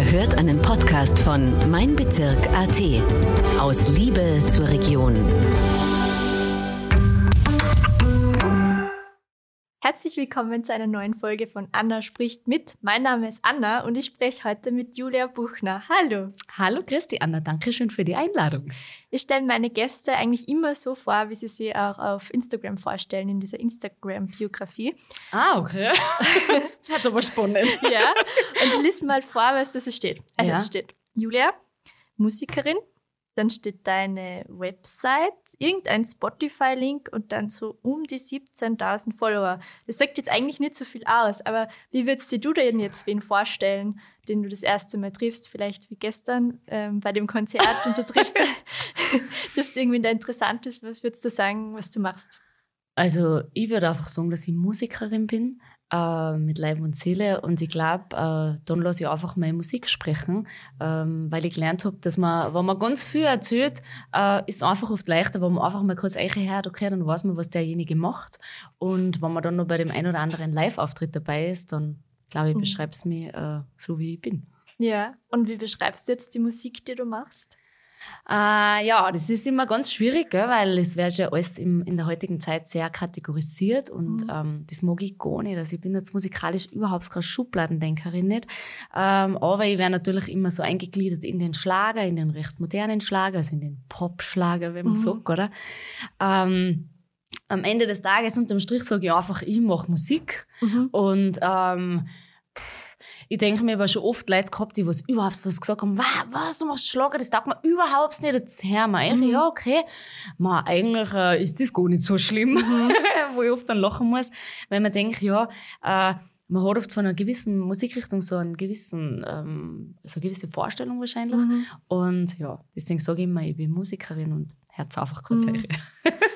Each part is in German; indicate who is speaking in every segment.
Speaker 1: Ihr hört einen Podcast von Mein Bezirk AT. Aus Liebe zur Region.
Speaker 2: Herzlich willkommen zu einer neuen Folge von Anna spricht mit. Mein Name ist Anna und ich spreche heute mit Julia Buchner. Hallo.
Speaker 3: Hallo Christi Anna, danke schön für die Einladung.
Speaker 2: Ich stelle meine Gäste eigentlich immer so vor, wie sie sie auch auf Instagram vorstellen, in dieser Instagram-Biografie.
Speaker 3: Ah, okay. das wird aber spannend.
Speaker 2: ja, und ich lese mal vor, was da so steht. Also ja. steht Julia, Musikerin, dann steht deine Website, irgendein Spotify-Link und dann so um die 17.000 Follower. Das sagt jetzt eigentlich nicht so viel aus, aber wie würdest du denn jetzt wen vorstellen, den du das erste Mal triffst, vielleicht wie gestern ähm, bei dem Konzert und du triffst, triffst irgendwen, der interessant ist, was würdest du sagen, was du machst?
Speaker 3: Also ich würde einfach sagen, dass ich Musikerin bin äh, mit Leib und Seele. Und ich glaube, äh, dann lasse ich einfach meine Musik sprechen, ähm, weil ich gelernt habe, dass man, wenn man ganz viel erzählt, äh, ist es einfach oft leichter, wenn man einfach mal kurz hört, okay, dann weiß man, was derjenige macht. Und wenn man dann noch bei dem einen oder anderen Live-Auftritt dabei ist, dann glaube ich, mhm. beschreibst es mich äh, so, wie ich bin.
Speaker 2: Ja, und wie beschreibst du jetzt die Musik, die du machst?
Speaker 3: Äh, ja, das ist immer ganz schwierig, gell, weil es wird ja alles im, in der heutigen Zeit sehr kategorisiert und mhm. ähm, das mag ich gar nicht. Also ich bin jetzt musikalisch überhaupt keine Schubladendenkerin nicht, ähm, aber ich werde natürlich immer so eingegliedert in den Schlager, in den recht modernen Schlager, also in den Pop-Schlager, wenn man mhm. sagt, oder? Ähm, am Ende des Tages unterm Strich sage ich einfach, ich mache Musik mhm. und ähm, ich denke mir, ich habe schon oft Leute gehabt, die was überhaupt was gesagt haben, was, du machst Schlager, das taugt mir überhaupt nicht, jetzt hör mal. Mhm. Ja, okay. Man, eigentlich äh, ist das gar nicht so schlimm, mhm. wo ich oft dann lachen muss, weil man denkt, ja, äh, man hat oft von einer gewissen Musikrichtung so, einen gewissen, ähm, so eine gewisse Vorstellung wahrscheinlich. Mhm. Und ja, deswegen sage ich immer, ich bin Musikerin und Herz einfach kurz mhm.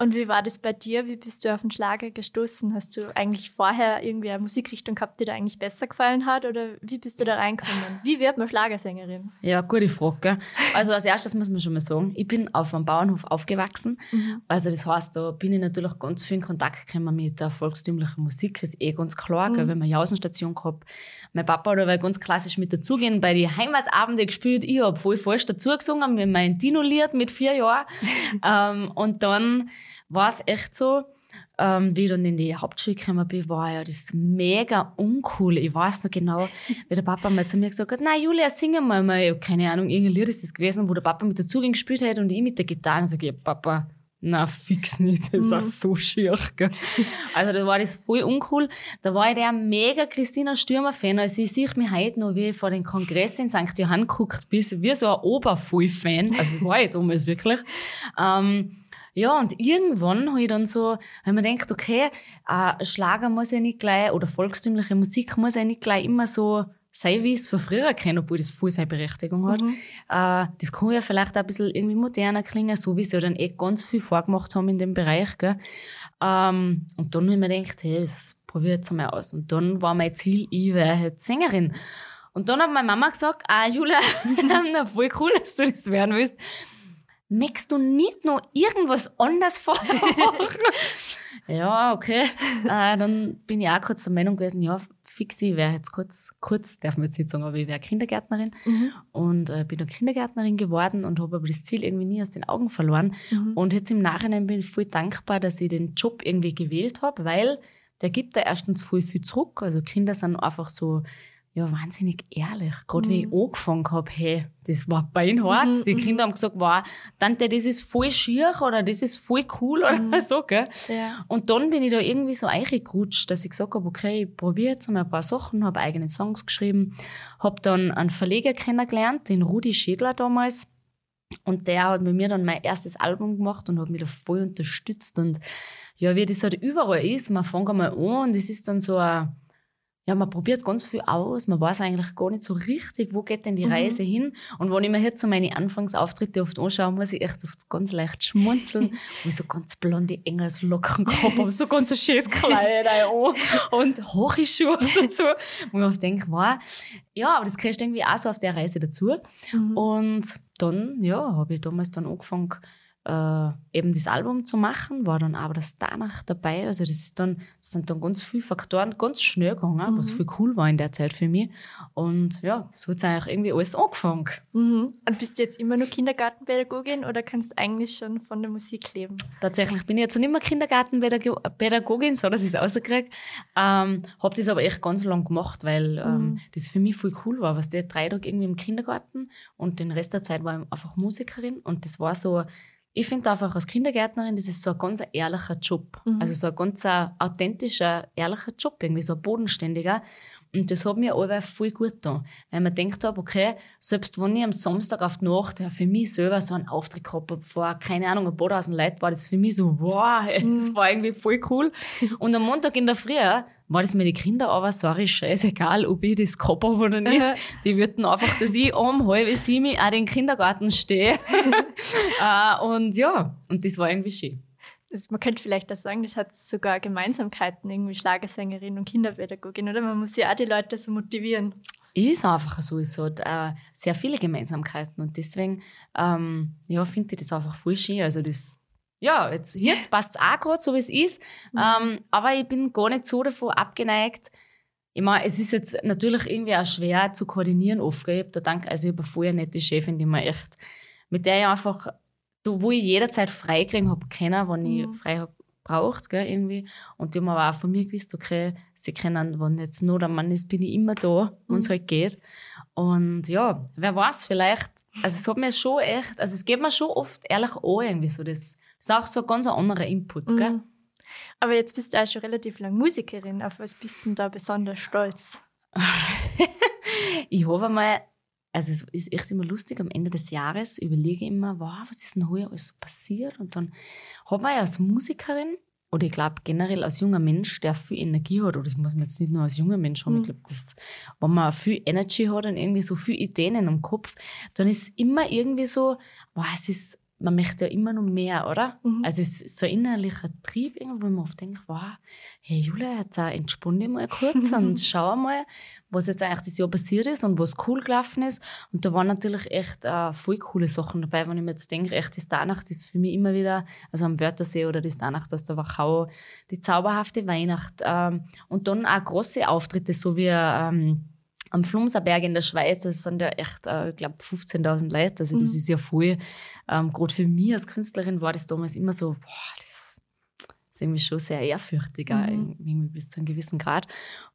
Speaker 2: Und wie war das bei dir? Wie bist du auf den Schlager gestoßen? Hast du eigentlich vorher irgendwie eine Musikrichtung gehabt, die dir eigentlich besser gefallen hat? Oder wie bist du da reingekommen? Wie wird man Schlagersängerin?
Speaker 3: Ja, gute Frage. Also als erstes muss man schon mal sagen, ich bin auf einem Bauernhof aufgewachsen. Mhm. Also das heißt, da bin ich natürlich ganz viel in Kontakt gekommen mit der volkstümlichen Musik. Das ist eh ganz klar, mhm. wenn man Jausenstation gehabt. Mein Papa hat aber ganz klassisch mit dazugehen bei den Heimatabenden gespielt. Ich habe voll falsch dazu gesungen mit meinem Dino-Lied mit vier Jahren. ähm, und dann war es echt so, ähm, wie ich dann in die Hauptschule gekommen bin, war ja das mega uncool. Ich weiß noch genau, wie der Papa mal zu mir gesagt hat, na Julia, singen wir mal. keine Ahnung, irgendein Lied ist das gewesen, wo der Papa mit der Zuging gespielt hat und ich mit der Gitarre. Und sage ich, Papa, na fix nicht, das ist auch mhm. so schier. Gell? Also da war das voll uncool. Da war ich der mega Christina Stürmer-Fan. Also ich sehe mich heute noch, wie ich vor dem Kongress in St. Johann geguckt bin, wie so ein Obervoll-Fan. Also das war ich damals wirklich. Ähm, ja, und irgendwann habe ich dann so, habe mir gedacht, okay, äh, Schlager muss ja nicht gleich, oder volkstümliche Musik muss ja nicht gleich immer so sein, wie ich es von früher kenne, obwohl das voll seine Berechtigung hat. Mhm. Äh, das kann ja vielleicht auch ein bisschen irgendwie moderner klingen, so wie sie ja dann eh ganz viel vorgemacht haben in dem Bereich. Gell? Ähm, und dann habe ich mir gedacht, hey, das probiere ich jetzt mal aus. Und dann war mein Ziel, ich wäre jetzt Sängerin. Und dann hat meine Mama gesagt, ah, Julia, voll cool, dass du das werden willst möchtest du nicht noch irgendwas anderes vor? ja, okay. äh, dann bin ich auch kurz der Meinung gewesen, ja, fix, ich wäre jetzt kurz, kurz, darf man jetzt nicht sagen, aber ich wäre Kindergärtnerin. Mhm. Und äh, bin auch Kindergärtnerin geworden und habe aber das Ziel irgendwie nie aus den Augen verloren. Mhm. Und jetzt im Nachhinein bin ich voll dankbar, dass ich den Job irgendwie gewählt habe, weil der gibt da erstens voll viel zurück. Also Kinder sind einfach so ja, wahnsinnig ehrlich. Gerade mhm. wie ich mhm. angefangen habe, hey, das war beinhart. Mhm, die Kinder haben gesagt, wow, Tante, das ist voll schier oder das ist voll cool oder mhm. so, gell? Ja. Und dann bin ich da irgendwie so eingerutscht, dass ich gesagt habe, okay, ich probiere jetzt mal ein paar Sachen, habe eigene Songs geschrieben, habe dann einen Verleger kennengelernt, den Rudi Schädler damals. Und der hat mit mir dann mein erstes Album gemacht und hat mich da voll unterstützt. Und ja, wie das halt überall ist, man fängt einmal an und es ist dann so ein ja, man probiert ganz viel aus, man weiß eigentlich gar nicht so richtig, wo geht denn die mhm. Reise hin. Und wenn ich mir jetzt so meine Anfangsauftritte oft anschaue, muss ich echt oft ganz leicht schmunzeln, ich so ganz blonde Engelslocken gehabt habe, so ganz ein schönes Kleid an und hohe Schuhe dazu, wo ich oft denke, wow, ja, aber das kriegst du irgendwie auch so auf der Reise dazu. Mhm. Und dann, ja, habe ich damals dann angefangen, äh, eben das Album zu machen, war dann aber das danach dabei. Also das ist dann, das sind dann ganz viele Faktoren ganz schnell gegangen, mhm. was viel cool war in der Zeit für mich. Und ja, so hat es eigentlich irgendwie alles angefangen.
Speaker 2: Mhm. Und bist du jetzt immer nur Kindergartenpädagogin oder kannst du eigentlich schon von der Musik leben?
Speaker 3: Tatsächlich bin ich jetzt nicht mehr Kindergartenpädagogin, so dass ich es rauskriege. Ähm, habe das aber echt ganz lang gemacht, weil ähm, mhm. das für mich voll cool war. Was der drei Tage irgendwie im Kindergarten und den Rest der Zeit war ich einfach Musikerin und das war so ich finde einfach als Kindergärtnerin, das ist so ein ganz ehrlicher Job. Mhm. Also so ein ganz authentischer, ehrlicher Job, irgendwie so ein bodenständiger. Und das hat mir alle voll gut getan. Weil man denkt habe, okay, selbst wenn ich am Samstag auf die Nacht ja, für mich selber so einen Auftritt gehabt habe, vor, keine Ahnung, ein paar tausend Leuten, war das für mich so, wow, mhm. das war irgendwie voll cool. Und am Montag in der Früh war das meine Kinder aber, sorry, scheißegal, ob ich das gehabt habe oder nicht. Die würden einfach, dass ich um halb sieben auch in den Kindergarten stehe. uh, und ja, und das war irgendwie schön.
Speaker 2: Das, man könnte vielleicht auch sagen, das hat sogar Gemeinsamkeiten, irgendwie Schlagersängerin und Kinderpädagogin, oder? Man muss ja auch die Leute so motivieren.
Speaker 3: Ist einfach so, es hat äh, sehr viele Gemeinsamkeiten und deswegen ähm, ja, finde ich das einfach voll schön. Also das ja, jetzt, jetzt passt es auch gerade so, wie es ist. Mhm. Ähm, aber ich bin gar nicht so davon abgeneigt. Ich meine, es ist jetzt natürlich irgendwie auch schwer zu koordinieren oft. Ich habe da dank, also ich habe eine voll nette Chefin, die mir echt, mit der ich einfach, wo ich jederzeit frei kriegen habe können, wenn ich mhm. frei habe braucht, gell, irgendwie. Und die haben aber auch von mir gewusst, okay, sie können, wenn jetzt nur der Mann ist, bin ich immer da, wenn es mhm. halt geht. Und ja, wer weiß, vielleicht, also es hat mir schon echt, also es geht mir schon oft ehrlich an, irgendwie so das ist auch so ein ganz anderer Input, gell? Mhm.
Speaker 2: Aber jetzt bist du auch schon relativ lang Musikerin. Auf was bist du da besonders stolz?
Speaker 3: ich habe einmal, also es ist echt immer lustig, am Ende des Jahres überlege ich immer, wow, was ist denn heute alles so passiert? Und dann habe ich als Musikerin, oder ich glaube generell als junger Mensch, der viel Energie hat, oder das muss man jetzt nicht nur als junger Mensch haben, mhm. ich glaube, wenn man viel Energy hat und irgendwie so viele Ideen im Kopf, dann ist immer irgendwie so, wow, es ist man möchte ja immer noch mehr, oder? Mhm. Also es ist so ein innerlicher Trieb, wo man oft denkt, wow, hey Julia, jetzt entspann dich mal kurz und schau mal, was jetzt eigentlich das Jahr passiert ist und was cool gelaufen ist. Und da waren natürlich echt äh, voll coole Sachen dabei, wenn ich mir jetzt denke, echt, das Danacht ist für mich immer wieder, also am Wörthersee oder das Danacht aus der Wachau, die zauberhafte Weihnacht ähm, und dann auch große Auftritte, so wie ähm, am Flumserberg in der Schweiz, das sind ja echt, äh, ich glaube, 15.000 Leute. Also, das mhm. ist ja voll. Ähm, Gerade für mich als Künstlerin war das damals immer so, boah, das ist irgendwie schon sehr ehrfürchtig, mhm. irgendwie bis zu einem gewissen Grad.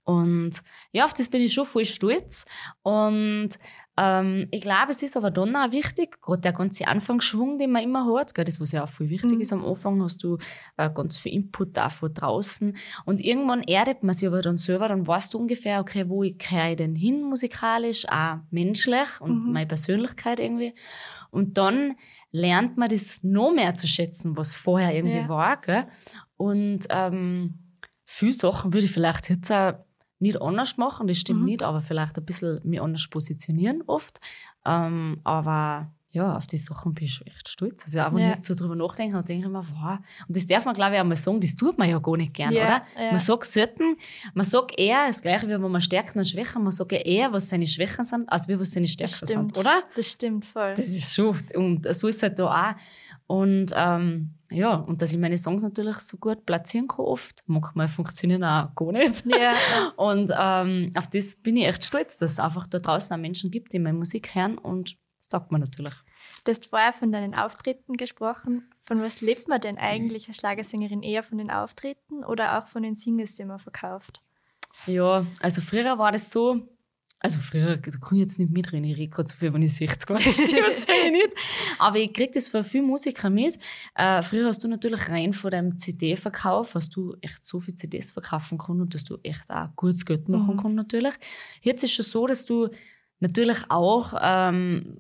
Speaker 3: Und ja, auf das bin ich schon voll stolz. Und ähm, ich glaube, es ist aber dann auch wichtig, gerade der ganze Anfangsschwung, den man immer hat, gell, das, was ja auch viel wichtig mhm. ist am Anfang, hast du äh, ganz viel Input da von draußen. Und irgendwann erdet man sich aber dann selber, dann weißt du ungefähr, okay, wo ich gehöre denn hin musikalisch, auch menschlich und mhm. meine Persönlichkeit irgendwie. Und dann lernt man das noch mehr zu schätzen, was vorher irgendwie ja. war. Gell? Und ähm, viele Sachen würde ich vielleicht jetzt auch nicht anders machen, das stimmt mhm. nicht, aber vielleicht ein bisschen mich anders positionieren oft. Ähm, aber ja, auf die Sachen bin ich echt stolz. Also auch wenn ja. ich jetzt so drüber nachdenke, dann denke ich mir, wow. Und das darf man, glaube ich, auch mal sagen, das tut man ja gar nicht gern, ja, oder? Ja. Man sagt selten, man sagt eher, das Gleiche wie wenn man Stärken und Schwächen, man sagt ja eher, was seine Schwächen sind, als wie was seine Stärken sind, oder?
Speaker 2: Das stimmt voll.
Speaker 3: Das ist schon, und so ist es halt da auch. Und ähm, ja, und dass ich meine Songs natürlich so gut platzieren kann oft. Manchmal funktionieren auch gar nicht. Ja. Und ähm, auf das bin ich echt stolz, dass es einfach da draußen auch Menschen gibt, die meine Musik hören und das taugt mir natürlich.
Speaker 2: Du hast vorher von deinen Auftritten gesprochen. Von was lebt man denn eigentlich als Schlagersängerin? Eher von den Auftritten oder auch von den Singles, die man verkauft?
Speaker 3: Ja, also früher war das so, also früher, da kann ich jetzt nicht mitreden, ich rede gerade so viel, wenn ich 60 war, nicht. Aber ich kriege das von vielen Musikern mit. Äh, früher hast du natürlich rein von deinem CD-Verkauf, hast du echt so viele CDs verkaufen können und dass du echt auch gutes Geld machen mhm. kannst natürlich. Jetzt ist es schon so, dass du natürlich auch ähm,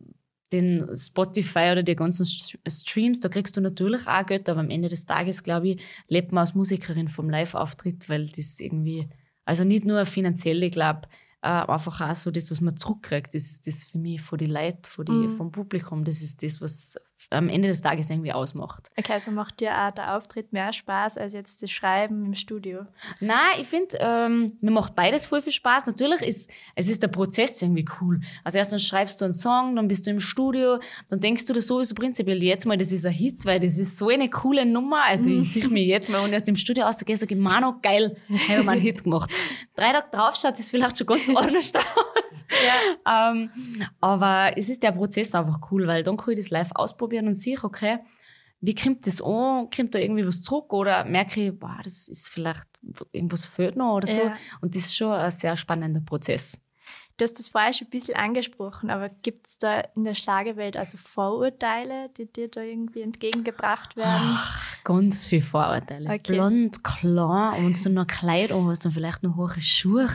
Speaker 3: den Spotify oder die ganzen Streams, da kriegst du natürlich auch Geld, aber am Ende des Tages, glaube ich, lebt man als Musikerin vom Live-Auftritt, weil das irgendwie, also nicht nur finanziell, ich glaube, äh, einfach auch so das, was man zurückkriegt, das ist das für mich von den Leuten, von die, mhm. vom Publikum, das ist das, was am Ende des Tages irgendwie ausmacht.
Speaker 2: Okay, also macht dir auch der Auftritt mehr Spaß als jetzt das Schreiben im Studio?
Speaker 3: Nein, ich finde, ähm, mir macht beides voll viel Spaß. Natürlich ist es ist der Prozess irgendwie cool. Also erst dann schreibst du einen Song, dann bist du im Studio, dann denkst du dir sowieso prinzipiell jetzt mal, das ist ein Hit, weil das ist so eine coole Nummer. Also ich sehe mir jetzt mal, wenn ich aus dem Studio rausgehe, sage ich, Mano, geil, haben wir einen Hit gemacht. Drei Tage drauf schaut es vielleicht schon ganz anders aus. Ja. Ähm, aber es ist der Prozess einfach cool, weil dann kann ich das live ausprobieren und sehe, okay, wie kommt das an? Kommt da irgendwie was zurück? Oder merke ich, boah, das ist vielleicht, irgendwas fehlt noch oder so. Ja. Und das ist schon ein sehr spannender Prozess.
Speaker 2: Du hast das vorher schon ein bisschen angesprochen, aber gibt es da in der Schlagerwelt also Vorurteile, die dir da irgendwie entgegengebracht werden?
Speaker 3: Ach, ganz viele Vorurteile. Okay. Blond, klar, und wenn du noch Kleid und hast, dann vielleicht noch hohe Schuhe.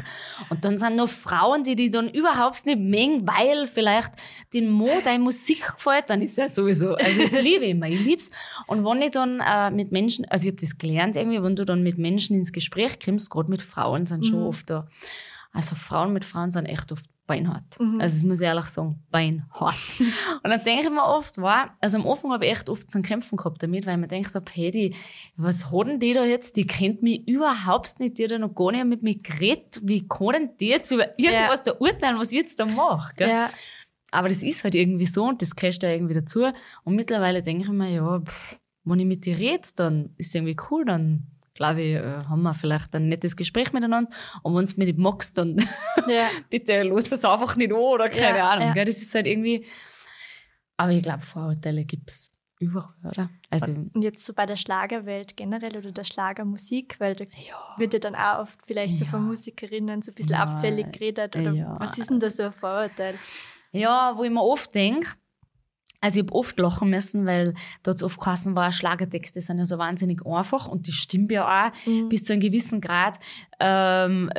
Speaker 3: Und dann sind noch Frauen, die dich dann überhaupt nicht mengen, weil vielleicht den Mo deine Musik gefällt, dann ist ja sowieso. Also das liebe ich immer, ich lieb's. Und wenn ich dann äh, mit Menschen, also ich habe das gelernt irgendwie, wenn du dann mit Menschen ins Gespräch kommst, gerade mit Frauen, sind schon mhm. oft da also Frauen mit Frauen sind echt oft beinhart. Mhm. Also das muss ich ehrlich sagen, beinhart. und dann denke ich mir oft, wow, also am Anfang habe ich echt oft zu kämpfen gehabt damit, weil ich mir denkt hey, die, was hat denn die da jetzt? Die kennt mich überhaupt nicht, die hat noch gar nicht mit mir geredet. Wie kann denn die jetzt über irgendwas ja. da urteilen, was ich jetzt da mache? Ja. Aber das ist halt irgendwie so und das gehört ja irgendwie dazu. Und mittlerweile denke ich mir, ja, pff, wenn ich mit dir rede, dann ist es irgendwie cool, dann glaube ich, äh, haben wir vielleicht ein nettes Gespräch miteinander. Und wenn du mich nicht magst, dann ja. bitte los das einfach nicht an oder keine ja, Ahnung. Ja. Das ist halt irgendwie. Aber ich glaube, Vorurteile gibt es überall, oder?
Speaker 2: Also, und jetzt so bei der Schlagerwelt generell oder der Schlagermusik, weil da ja. wird ja dann auch oft vielleicht so von Musikerinnen so ein bisschen abfällig geredet. Oder was ist denn da so ein Vorurteil?
Speaker 3: Ja, wo ich mir oft denke, also ich habe oft lachen müssen, weil dort oft geheißen war, Schlagertexte sind ja so wahnsinnig einfach und das stimmt ja auch mhm. bis zu einem gewissen Grad. Ähm,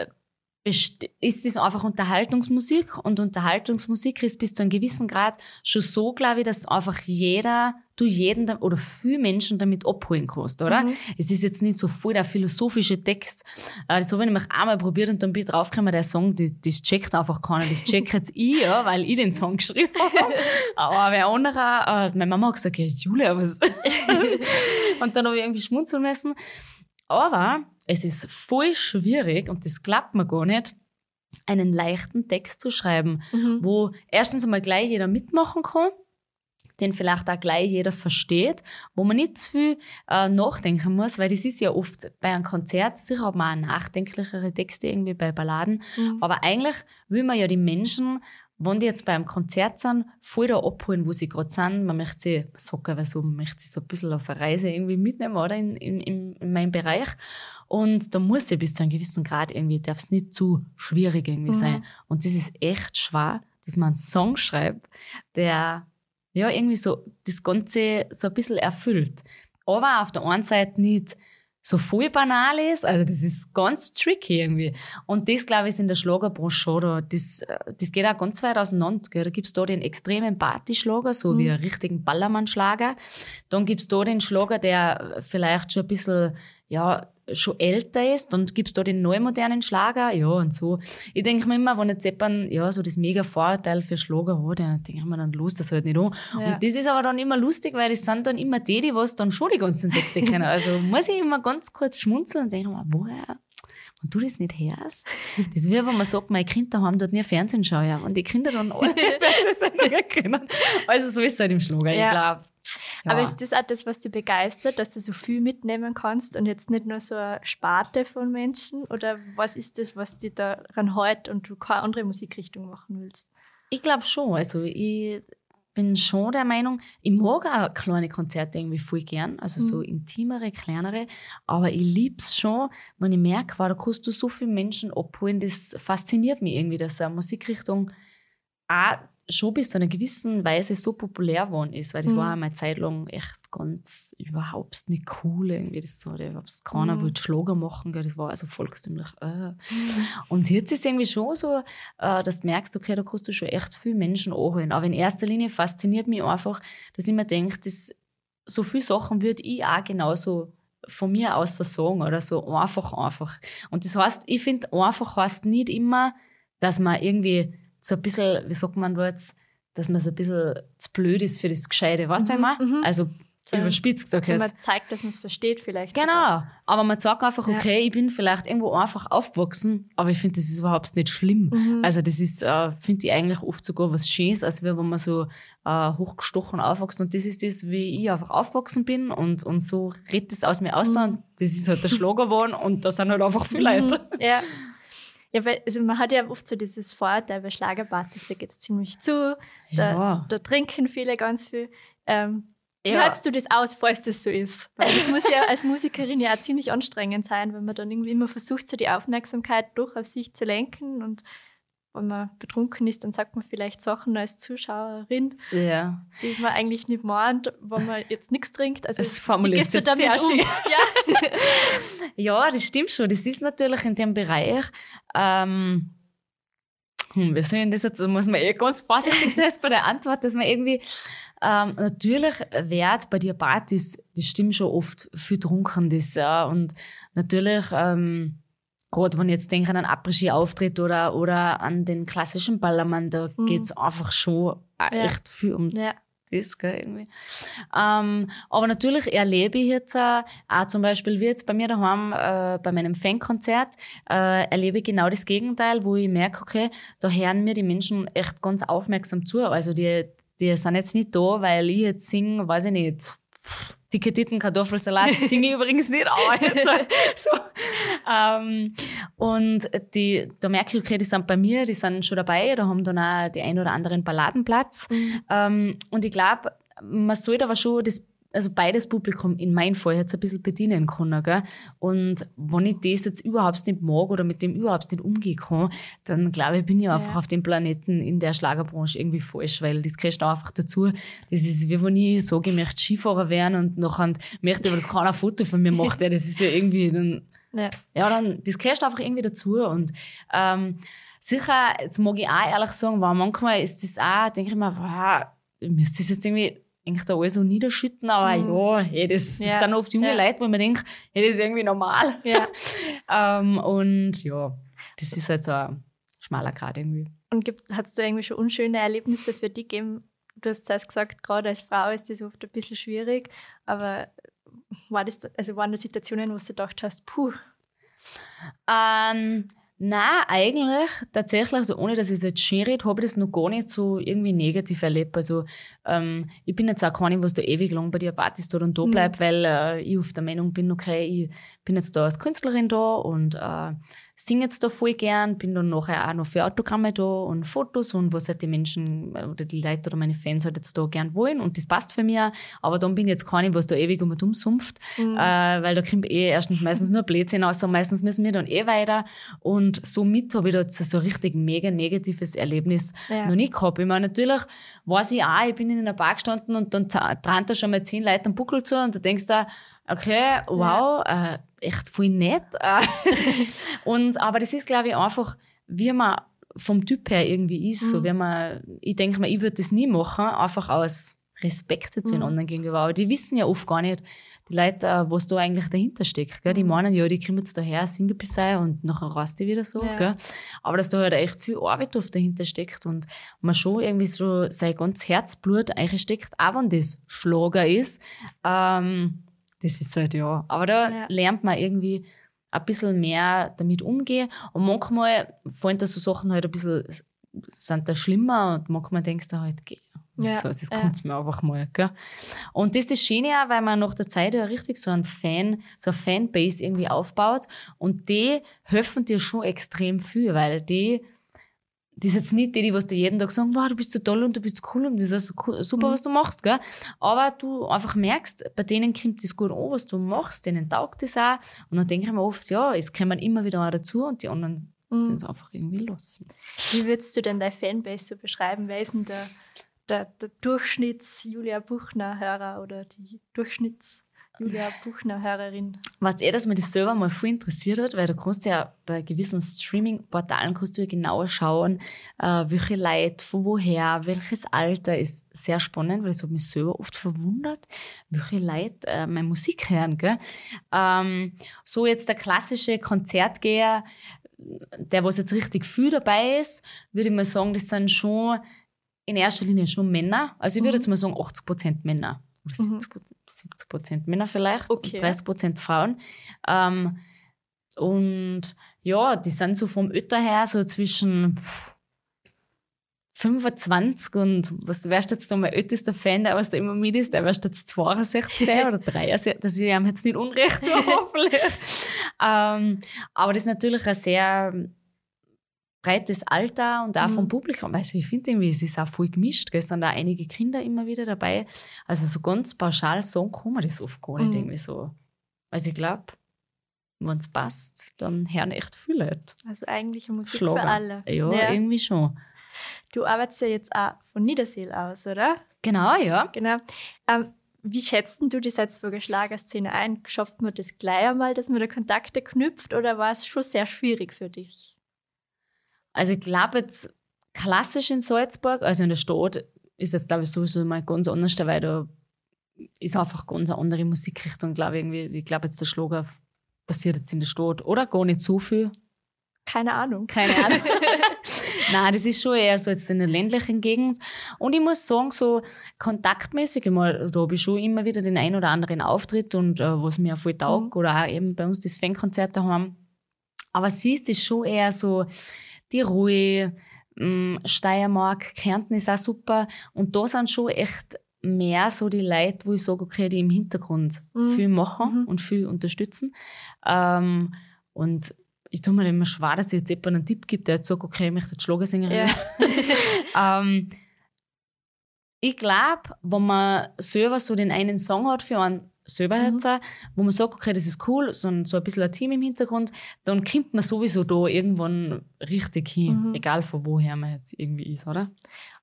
Speaker 3: ist das einfach Unterhaltungsmusik und Unterhaltungsmusik ist bis zu einem gewissen Grad schon so, glaube ich, dass einfach jeder, du jeden oder viele Menschen damit abholen kannst, oder? Mhm. Es ist jetzt nicht so voll der philosophische Text. Äh, das habe ich nämlich einmal probiert und dann bin ich draufgekommen, der Song, das, das checkt einfach keiner. Das checkt jetzt ich, ja, weil ich den Song geschrieben habe. Aber wer anderer, äh, meine Mama hat gesagt, ja, Julia, was? und dann habe ich irgendwie schmunzeln müssen. Aber es ist voll schwierig und das klappt mir gar nicht, einen leichten Text zu schreiben, mhm. wo erstens einmal gleich jeder mitmachen kann, den vielleicht auch gleich jeder versteht, wo man nicht zu viel äh, nachdenken muss, weil das ist ja oft bei einem Konzert, sicher hat man auch nachdenklichere Texte irgendwie bei Balladen, mhm. aber eigentlich will man ja die Menschen wenn die jetzt beim Konzert sind, voll da abholen, wo sie gerade sind. Man möchte sie, sagen wir so, man möchte sie so ein bisschen auf eine Reise irgendwie mitnehmen, oder? In, in, in meinem Bereich. Und da muss sie bis zu einem gewissen Grad irgendwie, darf es nicht zu schwierig irgendwie mhm. sein. Und das ist echt schwer, dass man einen Song schreibt, der, ja, irgendwie so das Ganze so ein bisschen erfüllt. Aber auf der einen Seite nicht so voll banal ist. Also das ist ganz tricky irgendwie. Und das, glaube ich, ist in der Schlagerbranche schon da. Das, äh, das geht auch ganz weit auseinander. Gell? Da gibt's da den extremen Partyschlager, so mhm. wie einen richtigen Ballermann-Schlager. Dann gibt's da den Schlager, der vielleicht schon ein bisschen, ja, schon älter ist, dann gibt's da den neumodernen Schlager, ja, und so. Ich denke mir immer, wenn jetzt jemand, ja, so das mega Vorurteil für Schlager hat, dann denke ich mir dann, los das halt nicht an. Ja. Und das ist aber dann immer lustig, weil das sind dann immer die, die was dann schon die ganzen Texte kennen. Also muss ich immer ganz kurz schmunzeln und denke mir, woher? Und du das nicht hörst, das ist wie wenn man sagt, meine Kinder haben dort nie Fernsehen schauen. Ja. Und die Kinder dann alle das kennen. Also so ist es halt im Schlager, ja. ich glaube.
Speaker 2: Ja. Aber ist das auch das, was dich begeistert, dass du so viel mitnehmen kannst und jetzt nicht nur so eine Sparte von Menschen? Oder was ist das, was dir daran hält und du keine andere Musikrichtung machen willst?
Speaker 3: Ich glaube schon. Also ich bin schon der Meinung, ich mag auch kleine Konzerte irgendwie voll gern, also so mhm. intimere, kleinere, aber ich liebe es schon, wenn ich merke, wow, da kannst du so viele Menschen abholen, das fasziniert mich irgendwie, dass eine Musikrichtung auch schon bis zu einer gewissen Weise so populär geworden ist, weil das mhm. war einmal Zeit lang echt ganz überhaupt nicht cool irgendwie. Das so, überhaupt keiner mhm. wollte Schlager machen, gell? das war also volkstümlich. Äh. Mhm. Und jetzt ist es irgendwie schon so, äh, dass du merkst, okay, da kannst du schon echt viele Menschen anholen. Aber in erster Linie fasziniert mich einfach, dass ich mir denke, dass so viele Sachen würde ich auch genauso von mir aus so sagen oder so einfach, einfach. Und das heißt, ich finde, einfach heißt nicht immer, dass man irgendwie so ein bisschen, wie sagt man da jetzt, dass man so ein bisschen zu blöd ist für das Gescheite. Weißt du, mhm. was ich meine? Also überspitzt gesagt.
Speaker 2: Also man zeigt, dass man es versteht vielleicht.
Speaker 3: Genau. Sogar. Aber man sagt einfach, okay, ja. ich bin vielleicht irgendwo einfach aufgewachsen, aber ich finde, das ist überhaupt nicht schlimm. Mhm. Also das ist, äh, finde ich eigentlich oft sogar was Schönes, als wenn man so äh, hochgestochen aufwächst. Und das ist das, wie ich einfach aufgewachsen bin und, und so redet es aus mir aus. Mhm. Und das ist halt der Schlager geworden und da sind halt einfach viele mhm. Leute.
Speaker 2: Ja. Ja, weil, also man hat ja oft so dieses Vorurteil bei Schlagerpartys, da geht es ziemlich zu, da, ja. da, trinken viele ganz viel. Ähm, wie ja. hältst du das aus, falls das so ist? Weil das muss ja als Musikerin ja auch ziemlich anstrengend sein, wenn man dann irgendwie immer versucht, so die Aufmerksamkeit durch auf sich zu lenken und wenn man betrunken ist, dann sagt man vielleicht Sachen als Zuschauerin, ja. die man eigentlich nicht meint, wenn man jetzt nichts trinkt. Also
Speaker 3: das formulierst du damit um? Ja. ja, das stimmt schon. Das ist natürlich in dem Bereich. Ähm, hm, wir sind das jetzt, muss man eh ganz vorsichtig sein bei der Antwort, dass man irgendwie ähm, natürlich wird bei dir Partys, das stimmt schon oft, viel trunken das, ja. Und natürlich, ähm, gerade wenn ich jetzt denke an einen Après-Ski-Auftritt oder, oder an den klassischen Ballermann, da mhm. geht es einfach schon ja. echt viel um ja. das, gell, irgendwie. Ähm, aber natürlich erlebe ich jetzt auch, auch zum Beispiel wie jetzt bei mir daheim äh, bei meinem Fankonzert, äh, erlebe ich genau das Gegenteil, wo ich merke, okay, da hören mir die Menschen echt ganz aufmerksam zu. Also die, die sind jetzt nicht da, weil ich jetzt singe, weiß ich nicht, dicke Titten, Kartoffelsalat, singe ich übrigens nicht, aber so. Ähm, und die, da merke ich, okay, die sind bei mir, die sind schon dabei, da haben dann auch die ein oder anderen Balladenplatz. Mhm. Ähm, und ich glaube, man sollte aber schon das also beides Publikum in meinem Fall jetzt ein bisschen bedienen können. Gell? Und wenn ich das jetzt überhaupt nicht mag oder mit dem überhaupt nicht umgehen kann, dann glaube ich, bin ich ja. einfach auf dem Planeten in der Schlagerbranche irgendwie falsch, weil das gehört einfach dazu. Das ist wie wenn ich sage, ich möchte Skifahrer werden und nachher möchte ich, aber das keiner ein Foto von mir macht. Ja, das ist ja irgendwie dann, ja. ja, dann, das gehört einfach irgendwie dazu. Und ähm, sicher, jetzt mag ich auch ehrlich sagen, weil manchmal ist das auch, denke ich mir, wow, müsste das jetzt irgendwie eigentlich da alles so niederschütten, aber mhm. ja, hey, das, ja. sind oft junge ja. Leute, wo man denkt, hey, das ist irgendwie normal. Ja. ähm, und ja, das ist halt so ein schmaler Grad irgendwie.
Speaker 2: Und hat es da irgendwie schon unschöne Erlebnisse für dich gegeben? Du hast zuerst gesagt, gerade als Frau ist das oft ein bisschen schwierig, aber war das, also waren das Situationen, wo du gedacht hast, puh?
Speaker 3: Ähm, Nein, eigentlich tatsächlich, also ohne dass ich es jetzt schön rede, habe ich das noch gar nicht so irgendwie negativ erlebt. Also ähm, ich bin jetzt auch keine, was da ewig lang bei dir Partys dort und da bleibt, mhm. weil äh, ich auf der Meinung bin, okay, ich bin jetzt da als Künstlerin da und äh, singe jetzt da voll gern, bin dann nachher auch noch für Autogramme da und Fotos und was halt die Menschen oder die Leute oder meine Fans halt jetzt da gern wollen und das passt für mich auch. Aber dann bin ich jetzt keine, was da ewig um und um sumpft, mhm. äh, weil da kommt eh erstens meistens nur Blödsinn aus und meistens müssen wir dann eh weiter und somit habe ich da jetzt so ein richtig mega negatives Erlebnis ja. noch nicht gehabt. Ich meine, natürlich weiß ich auch, ich bin in einer Bar gestanden und dann trannt da schon mal zehn Leute am Buckel zu und da denkst du, okay, wow, ja. äh, echt voll nett. und, aber das ist, glaube ich, einfach, wie man vom Typ her irgendwie ist. Mhm. So, wenn man, ich denke mal, ich würde das nie machen, einfach aus Respekt zu den mhm. anderen gegenüber. Aber die wissen ja oft gar nicht, die Leute, äh, was da eigentlich dahinter steckt. Gell? Die mhm. meinen, ja, die kommen jetzt daher, singen bis und nachher rast die wieder so. Ja. Gell? Aber dass da halt echt viel Arbeit oft dahinter steckt und man schon irgendwie so sein ganzes Herzblut einsteckt, auch wenn das Schlager ist. Ähm, das ist halt ja. Aber da ja. lernt man irgendwie ein bisschen mehr damit umgehen. Und manchmal fallen da so Sachen halt ein bisschen, sind da schlimmer und manchmal denkst du halt, geh, ja. so, das kommt ja. mir einfach mal. Gell? Und das ist das Schöne auch, weil man nach der Zeit ja richtig so ein Fan, so eine Fanbase irgendwie aufbaut und die helfen dir schon extrem viel, weil die das ist jetzt nicht die, die was dir jeden Tag sagen, wow, du bist so toll und du bist so cool und das ist so super, mhm. was du machst, gell? Aber du einfach merkst, bei denen kommt das gut an, was du machst, denen taugt das auch. Und dann denke ich mir oft, ja, es kommen immer wieder auch dazu und die anderen mhm. sind es einfach irgendwie los.
Speaker 2: Wie würdest du denn deine Fanbase so beschreiben? Wer ist denn der, der, der Durchschnitts-Julia Buchner-Hörer oder die Durchschnitts- Julia Buchner, Hörerin.
Speaker 3: Weißt eh, dass mich das selber mal viel interessiert hat, weil du kannst ja bei gewissen Streaming-Portalen kannst du ja genauer schauen, äh, welche Leute, von woher, welches Alter ist sehr spannend, weil es hat mich selber oft verwundert, welche Leute äh, meine Musik hören. Gell? Ähm, so jetzt der klassische Konzertgeher, der was jetzt richtig viel dabei ist, würde ich mal sagen, das sind schon in erster Linie schon Männer. Also ich würde mhm. jetzt mal sagen 80% Männer. Oder 70% mhm. Männer vielleicht. Okay. 30% Frauen. Ähm, und ja, die sind so vom Ötter her so zwischen 25 und was wärst du jetzt noch mein ältester Fan, der was da immer mit ist, der wärst jetzt 62 oder 63, dass ich ihm jetzt nicht unrecht hoffentlich. ähm, aber das ist natürlich ein sehr breites Alter und auch mhm. vom Publikum. Also ich finde irgendwie, es ist auch voll gemischt. Es sind da einige Kinder immer wieder dabei. Also so ganz pauschal sagen kann man das oft gar nicht mhm. irgendwie so. Also ich glaube, wenn es passt, dann hören echt viele Leute.
Speaker 2: Also eigentlich Musik Schlager. für alle.
Speaker 3: Ja, ja, irgendwie schon.
Speaker 2: Du arbeitest ja jetzt auch von Niederseel aus, oder?
Speaker 3: Genau, ja.
Speaker 2: Genau. Ähm, wie schätzt du die Salzburger Schlagerszene ein? Schafft man das gleich einmal, dass man da Kontakte knüpft oder war es schon sehr schwierig für dich?
Speaker 3: Also ich glaube jetzt klassisch in Salzburg, also in der Stadt, ist jetzt glaube ich sowieso mal ganz anders, weil da ist einfach ganz eine andere Musikrichtung, glaube ich. Irgendwie. Ich glaube jetzt der Schlager passiert jetzt in der Stadt oder gar nicht so viel.
Speaker 2: Keine Ahnung.
Speaker 3: Keine Ahnung. Nein, das ist schon eher so jetzt in der ländlichen Gegend. Und ich muss sagen, so kontaktmäßig, mal, da habe ich schon immer wieder den ein oder anderen Auftritt und äh, was mir voll taugt, mhm. oder auch eben bei uns das Fankonzert haben. Aber siehst, ist schon eher so die Ruhe, mm, Steiermark, Kärnten ist auch super. Und da sind schon echt mehr so die Leute, wo ich sage, okay, die im Hintergrund mhm. viel machen mhm. und viel unterstützen. Ähm, und ich tue mir immer schwer, dass ich jetzt jemanden einen Tipp gibt, der jetzt sagt, okay, ich möchte jetzt Schlagersängerin ja. ähm, Ich glaube, wenn man selber so den einen Song hat für einen selber mhm. jetzt, wo man sagt, okay, das ist cool, so ein, so ein bisschen ein Team im Hintergrund, dann kommt man sowieso da irgendwann richtig hin, mhm. egal von woher man jetzt irgendwie ist, oder?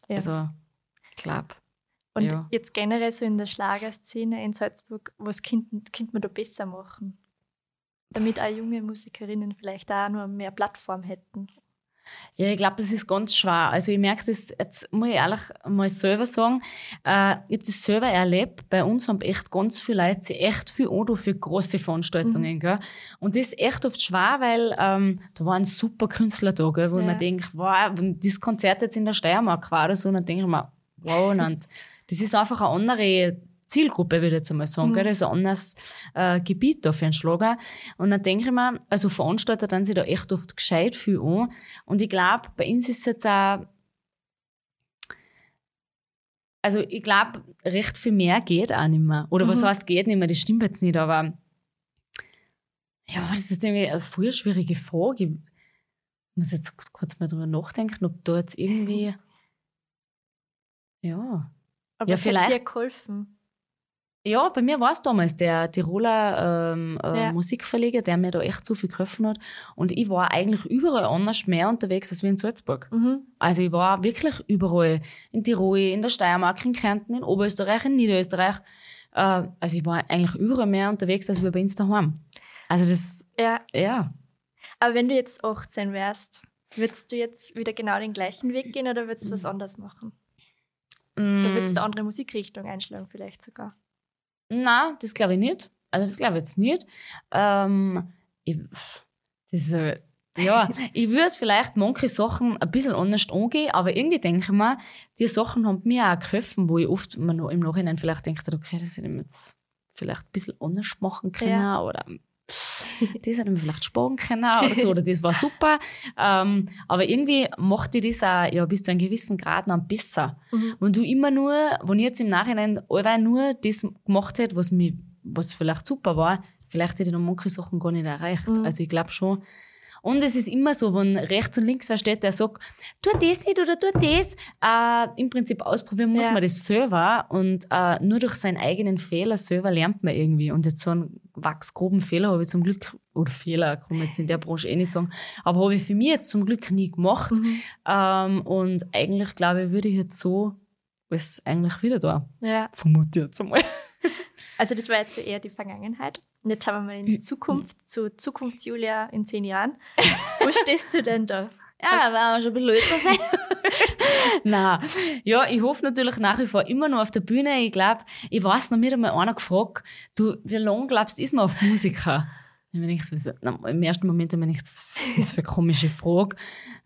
Speaker 3: Ja. Also, ich glaube.
Speaker 2: Und ja. jetzt generell so in der Schlagerszene in Salzburg, was könnte man da besser machen? Damit auch junge Musikerinnen vielleicht auch nur mehr Plattform hätten.
Speaker 3: Ja, ich glaube, das ist ganz schwer. Also ich merke das, jetzt muss ich ehrlich mal selber sagen, äh, ich habe das selber erlebt. Bei uns haben echt ganz viele Leute sich echt viel an für große Veranstaltungen. Mhm. Gell? Und das ist echt oft schwer, weil ähm, da waren super Künstler da, gell, wo ja. man denkt, wow, wenn das Konzert jetzt in der Steiermark war oder so, dann denke ich mir, wow, und das ist einfach eine andere Zielgruppe, würde ich jetzt einmal sagen. Mhm. Das ist ein anderes äh, Gebiet da für einen Schlager. Und dann denke ich mir, also Veranstalter dann sich da echt oft gescheit viel an. Und ich glaube, bei uns ist es jetzt auch, also ich glaube, recht viel mehr geht auch nicht mehr. Oder mhm. was heißt geht nicht mehr, das stimmt jetzt nicht, aber ja, das ist irgendwie eine voll schwierige Frage. Ich muss jetzt kurz mal drüber nachdenken, ob da jetzt irgendwie, ja.
Speaker 2: Aber ja, vielleicht. hat dir geholfen?
Speaker 3: Ja, bei mir war es damals der Tiroler ähm, äh, ja. Musikverleger, der mir da echt so viel geholfen hat. Und ich war eigentlich überall anders mehr unterwegs als wie in Salzburg. Mhm. Also ich war wirklich überall. In Tirol, in der Steiermark, in Kärnten, in Oberösterreich, in Niederösterreich. Äh, also ich war eigentlich überall mehr unterwegs als wir bei uns daheim. Also das,
Speaker 2: ja.
Speaker 3: ja.
Speaker 2: Aber wenn du jetzt 18 wärst, würdest du jetzt wieder genau den gleichen Weg gehen oder würdest du was anders machen? Mm. Oder würdest du eine andere Musikrichtung einschlagen vielleicht sogar?
Speaker 3: Na, das glaube ich nicht. Also das glaube ich jetzt nicht. Ähm, ich, das, äh, ja, ich würde vielleicht manche Sachen ein bisschen anders angehen, aber irgendwie denke ich mir, die Sachen haben mir auch geholfen, wo ich oft im Nachhinein vielleicht denke, okay, das hätte ich jetzt vielleicht ein bisschen anders machen können ja. oder das hätte man vielleicht sparen können oder so, oder das war super. Ähm, aber irgendwie macht die das auch ja, bis zu einem gewissen Grad noch besser. Mhm. Wenn du immer nur, wenn ich jetzt im Nachhinein allweil nur das gemacht hätte, was, mich, was vielleicht super war, vielleicht hätte ich noch manche Sachen gar nicht erreicht. Mhm. Also ich glaube schon, und es ist immer so, wenn rechts und links wer steht, der sagt, tu das nicht oder tu das. Äh, Im Prinzip ausprobieren muss ja. man das selber und äh, nur durch seinen eigenen Fehler selber lernt man irgendwie. Und jetzt so einen wachsgroben Fehler habe ich zum Glück, oder Fehler kann man jetzt in der Branche eh nicht sagen, aber habe ich für mich jetzt zum Glück nie gemacht. Mhm. Ähm, und eigentlich glaube ich, würde ich jetzt so alles eigentlich wieder da.
Speaker 2: Ja.
Speaker 3: Vermute jetzt einmal.
Speaker 2: Also das war jetzt eher die Vergangenheit. Jetzt haben wir mal in die Zukunft, zu Zukunftsjulia in zehn Jahren. Wo stehst du denn da?
Speaker 3: Ja, da werden wir schon ein bisschen älter sein. Nein. Ja, ich hoffe natürlich nach wie vor immer noch auf der Bühne. Ich glaube, ich weiß noch nicht einmal einer gefragt, du, wie lange glaubst du, ist man auf Musiker? Wenn ich so, Im ersten Moment habe ich gedacht, was ist das für eine komische Frage?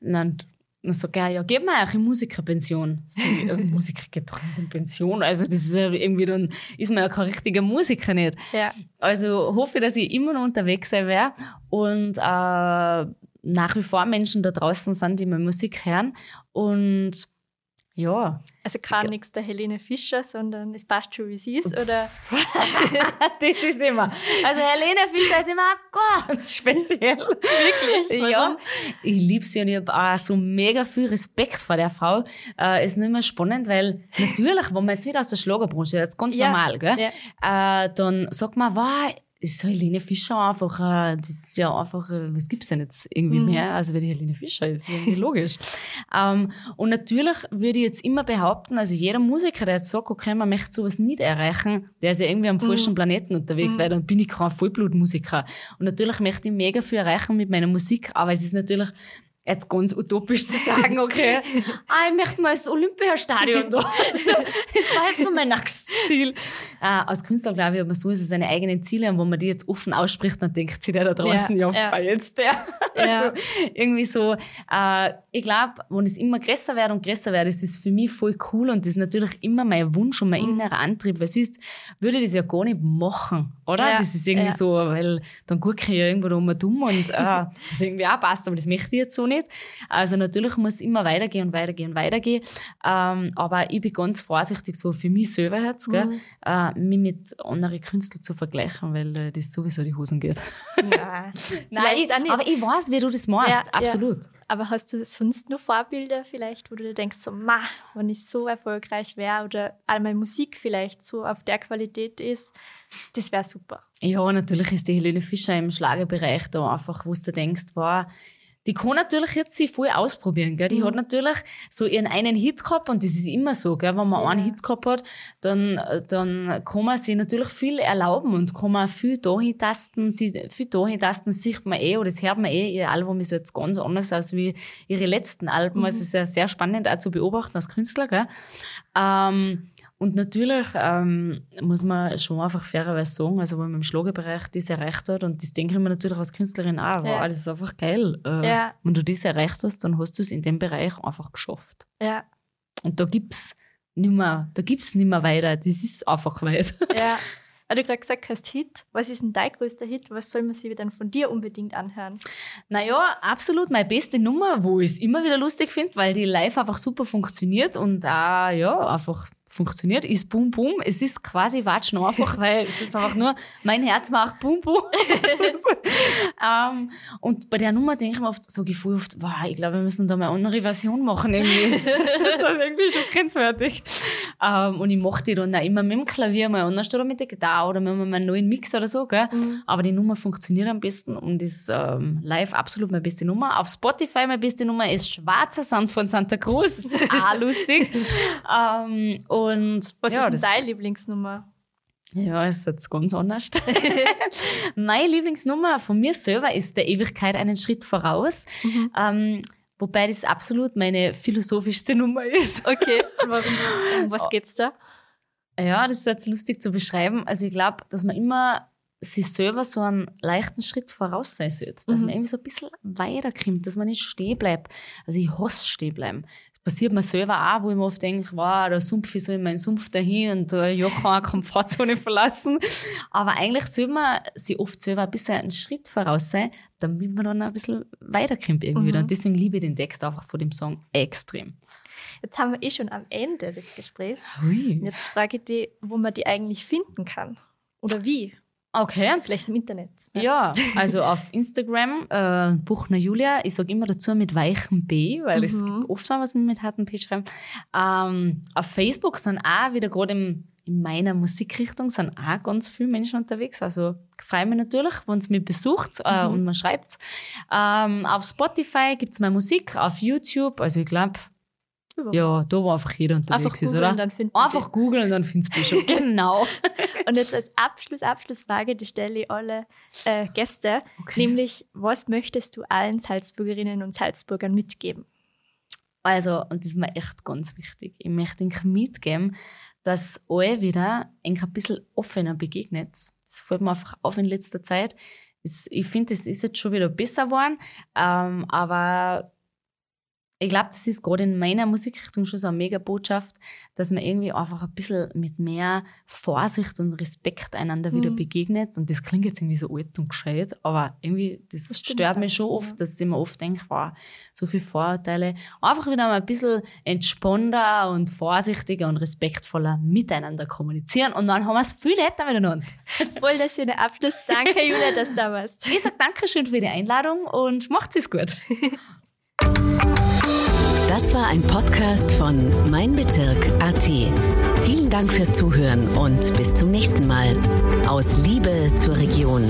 Speaker 3: Und dann sagt er, ja, gib mir auch eine Musikerpension. Äh, Musiker geht doch in Pension. Also, das ist ja irgendwie, dann ist man ja kein richtiger Musiker nicht.
Speaker 2: Ja.
Speaker 3: Also hoffe dass ich immer noch unterwegs sein werde und äh, nach wie vor Menschen da draußen sind, die meine Musik hören. Und ja.
Speaker 2: Also gar ja. nichts der Helene Fischer, sondern es passt schon, wie sie ist, oder?
Speaker 3: das ist immer. Also Helene Fischer ist immer ganz speziell.
Speaker 2: Wirklich?
Speaker 3: Warum? Ja. Ich liebe sie und ich habe auch so mega viel Respekt vor der Frau. Äh, ist nicht mehr spannend, weil natürlich, wenn man jetzt nicht aus der Schlagerbranche, das ist ganz ja. normal, gell? Ja. Äh, dann sagt man, wow, ist Helene Fischer einfach, das ist ja einfach, was gibt's denn jetzt irgendwie mhm. mehr, als wie die Helene Fischer ist, irgendwie logisch. ähm, und natürlich würde ich jetzt immer behaupten, also jeder Musiker, der jetzt sagt, okay, man möchte sowas nicht erreichen, der ist ja irgendwie am mhm. falschen Planeten unterwegs, mhm. weil dann bin ich kein Vollblutmusiker. Und natürlich möchte ich mega viel erreichen mit meiner Musik, aber es ist natürlich jetzt ganz utopisch zu sagen, okay, ah, ich möchte mal das Olympiastadion da. Also, das war jetzt so mein nächstes Ziel. Äh, als Künstler, glaube ich, hat man sowieso seine eigenen Ziele und wenn man die jetzt offen ausspricht, dann denkt sich der da draußen, ja, ja, ja. jetzt der. Ja. Also, irgendwie so, äh, ich glaube, wenn es immer größer wird und größer wird, ist das für mich voll cool und das ist natürlich immer mein Wunsch und mein mhm. innerer Antrieb. Weil sonst würde ich das ja gar nicht machen, oder? Das ist irgendwie so, weil dann gucke ich ja irgendwo da dumm und äh, das irgendwie auch passt, aber das möchte ich jetzt so nicht. Also natürlich muss es immer weitergehen und weitergehen und weitergehen. Ähm, aber ich bin ganz vorsichtig, so für mich selber jetzt, mhm. äh, mich mit anderen Künstlern zu vergleichen, weil äh, das sowieso die Hosen geht. Ja. Nein, ich, aber ich weiß, wie du das machst, ja, absolut. Ja.
Speaker 2: Aber hast du sonst noch Vorbilder vielleicht, wo du dir denkst, so, ma, wenn ich so erfolgreich wäre oder all meine Musik vielleicht so auf der Qualität ist, das wäre super.
Speaker 3: Ja, natürlich ist die Helene Fischer im Schlagerbereich da einfach, wo du denkst, wow, die kann natürlich jetzt sich voll ausprobieren. Gell? Die mhm. hat natürlich so ihren einen Hit gehabt und das ist immer so, gell? wenn man ja. einen Hit gehabt hat, dann, dann kann man sich natürlich viel erlauben und kann man viel dahin tasten, viel dahin tasten, sieht man eh oder das hört man eh. Ihr Album ist jetzt ganz anders als wie ihre letzten Alben. Mhm. Also es ist ja sehr spannend auch zu beobachten als Künstler. Gell? Ähm, und natürlich ähm, muss man schon einfach fairerweise sagen, also wenn man im Schlagerbereich das erreicht hat, und das denke ich mir natürlich als Künstlerin auch, ja. wow, das ist einfach geil. Äh, ja. Wenn du das erreicht hast, dann hast du es in dem Bereich einfach geschafft.
Speaker 2: Ja.
Speaker 3: Und da gibt's nicht mehr, da gibt's nicht mehr weiter. Das ist einfach weit.
Speaker 2: Ja. Weil du gerade gesagt hast, Hit. Was ist denn dein größter Hit? Was soll man sich dann von dir unbedingt anhören?
Speaker 3: Naja, absolut meine beste Nummer, wo ich es immer wieder lustig finde, weil die live einfach super funktioniert und auch, ja, einfach funktioniert, ist Boom Boom. Es ist quasi Watschen einfach, weil es ist einfach nur, mein Herz macht Boom Boom. ähm, und bei der Nummer denke ich mir oft, so gefühlt oft, wow, ich glaube, wir müssen da mal eine andere Version machen. Irgendwie ist das irgendwie schon grenzwertig. Ähm, und ich mache die dann auch immer mit dem Klavier mal anders oder mit der Gitarre oder mit einem neuen Mix oder so. Gell? Mhm. Aber die Nummer funktioniert am besten und ist ähm, live absolut meine beste Nummer. Auf Spotify meine beste Nummer ist Schwarzer Sand von Santa Cruz. auch lustig. ähm, und
Speaker 2: was ja, ist deine Lieblingsnummer?
Speaker 3: Ja, ist jetzt ganz anders. Meine Lieblingsnummer von mir selber ist der Ewigkeit einen Schritt voraus. Mhm. Ähm, wobei das absolut meine philosophischste Nummer ist.
Speaker 2: Okay, warum, um was geht's da?
Speaker 3: Ja, das ist jetzt lustig zu beschreiben. Also ich glaube, dass man immer sich selber so einen leichten Schritt voraus sein sollte. Dass mhm. man irgendwie so ein bisschen weiterkommt, dass man nicht stehen bleibt. Also ich hasse stehen bleiben passiert mir selber auch, wo ich mir oft denke, wow, der Sumpf ist so in meinen Sumpf dahin und äh, ja, kann eine Komfortzone verlassen. Aber eigentlich soll man sich oft selber ein bisschen einen Schritt voraus sein, damit man dann ein bisschen weiterkommt irgendwie. Mhm. Und deswegen liebe ich den Text einfach von dem Song extrem.
Speaker 2: Jetzt haben wir eh schon am Ende des Gesprächs. Hui. Jetzt frage ich dich, wo man die eigentlich finden kann. Oder wie?
Speaker 3: Okay.
Speaker 2: Vielleicht im Internet.
Speaker 3: Ja, ja also auf Instagram, äh, Buchner Julia. Ich sage immer dazu mit weichem B, weil es mhm. oft so was mit hartem P schreiben. Ähm, auf Facebook sind auch wieder gerade in meiner Musikrichtung sind auch ganz viele Menschen unterwegs. Also freue mich natürlich, wenn es mich besucht äh, mhm. und man schreibt. Ähm, auf Spotify gibt es meine Musik, auf YouTube. Also ich glaube, ja, da war einfach jeder unterwegs einfach ist, oder? Dann einfach googeln, dann findest du schon. genau.
Speaker 2: und jetzt als Abschluss, Abschlussfrage, die stelle ich alle äh, Gäste, okay. nämlich, was möchtest du allen Salzburgerinnen und Salzburgern mitgeben?
Speaker 3: Also, und das ist mir echt ganz wichtig, ich möchte ihnen mitgeben, dass alle wieder ein bisschen offener begegnet. Das fällt mir einfach auf in letzter Zeit. Ich finde, es ist jetzt schon wieder besser geworden, ähm, aber ich glaube, das ist gerade in meiner Musikrichtung schon so eine mega Botschaft, dass man irgendwie einfach ein bisschen mit mehr Vorsicht und Respekt einander mhm. wieder begegnet. Und das klingt jetzt irgendwie so alt und gescheit, aber irgendwie, das, das stört mich schon oft, ja. dass ich mir oft denke, wow, so viele Vorurteile. Einfach wieder mal ein bisschen entspannter und vorsichtiger und respektvoller miteinander kommunizieren. Und dann haben wir es viel netter miteinander.
Speaker 2: Voll der schöne Abschluss. Danke, Julia, dass du da warst.
Speaker 3: Ich sage Dankeschön für die Einladung und macht es gut.
Speaker 1: Das war ein Podcast von Mein Bezirk AT. Vielen Dank fürs Zuhören und bis zum nächsten Mal. Aus Liebe zur Region.